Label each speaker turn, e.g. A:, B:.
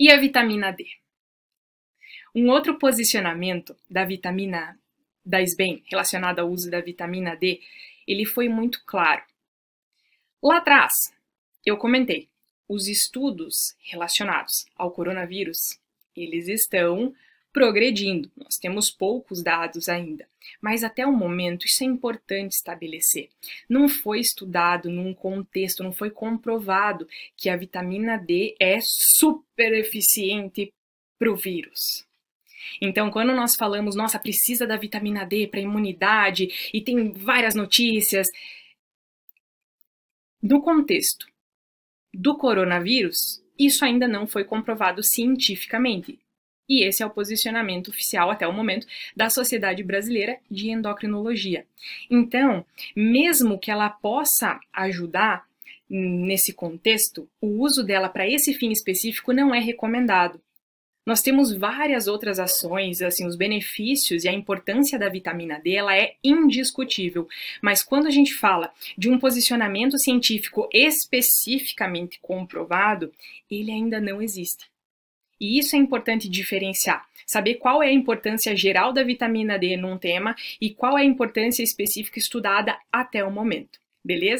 A: E a vitamina D? Um outro posicionamento da vitamina da SBEM relacionado ao uso da vitamina D, ele foi muito claro. Lá atrás, eu comentei, os estudos relacionados ao coronavírus, eles estão progredindo. Nós temos poucos dados ainda, mas até o momento isso é importante estabelecer. Não foi estudado num contexto, não foi comprovado que a vitamina D é super eficiente para o vírus. Então, quando nós falamos, nossa, precisa da vitamina D para imunidade e tem várias notícias, no contexto do coronavírus, isso ainda não foi comprovado cientificamente. E esse é o posicionamento oficial até o momento da Sociedade Brasileira de Endocrinologia. Então, mesmo que ela possa ajudar nesse contexto, o uso dela para esse fim específico não é recomendado. Nós temos várias outras ações, assim, os benefícios e a importância da vitamina D, ela é indiscutível. Mas quando a gente fala de um posicionamento científico especificamente comprovado, ele ainda não existe. E isso é importante diferenciar, saber qual é a importância geral da vitamina D num tema e qual é a importância específica estudada até o momento, beleza?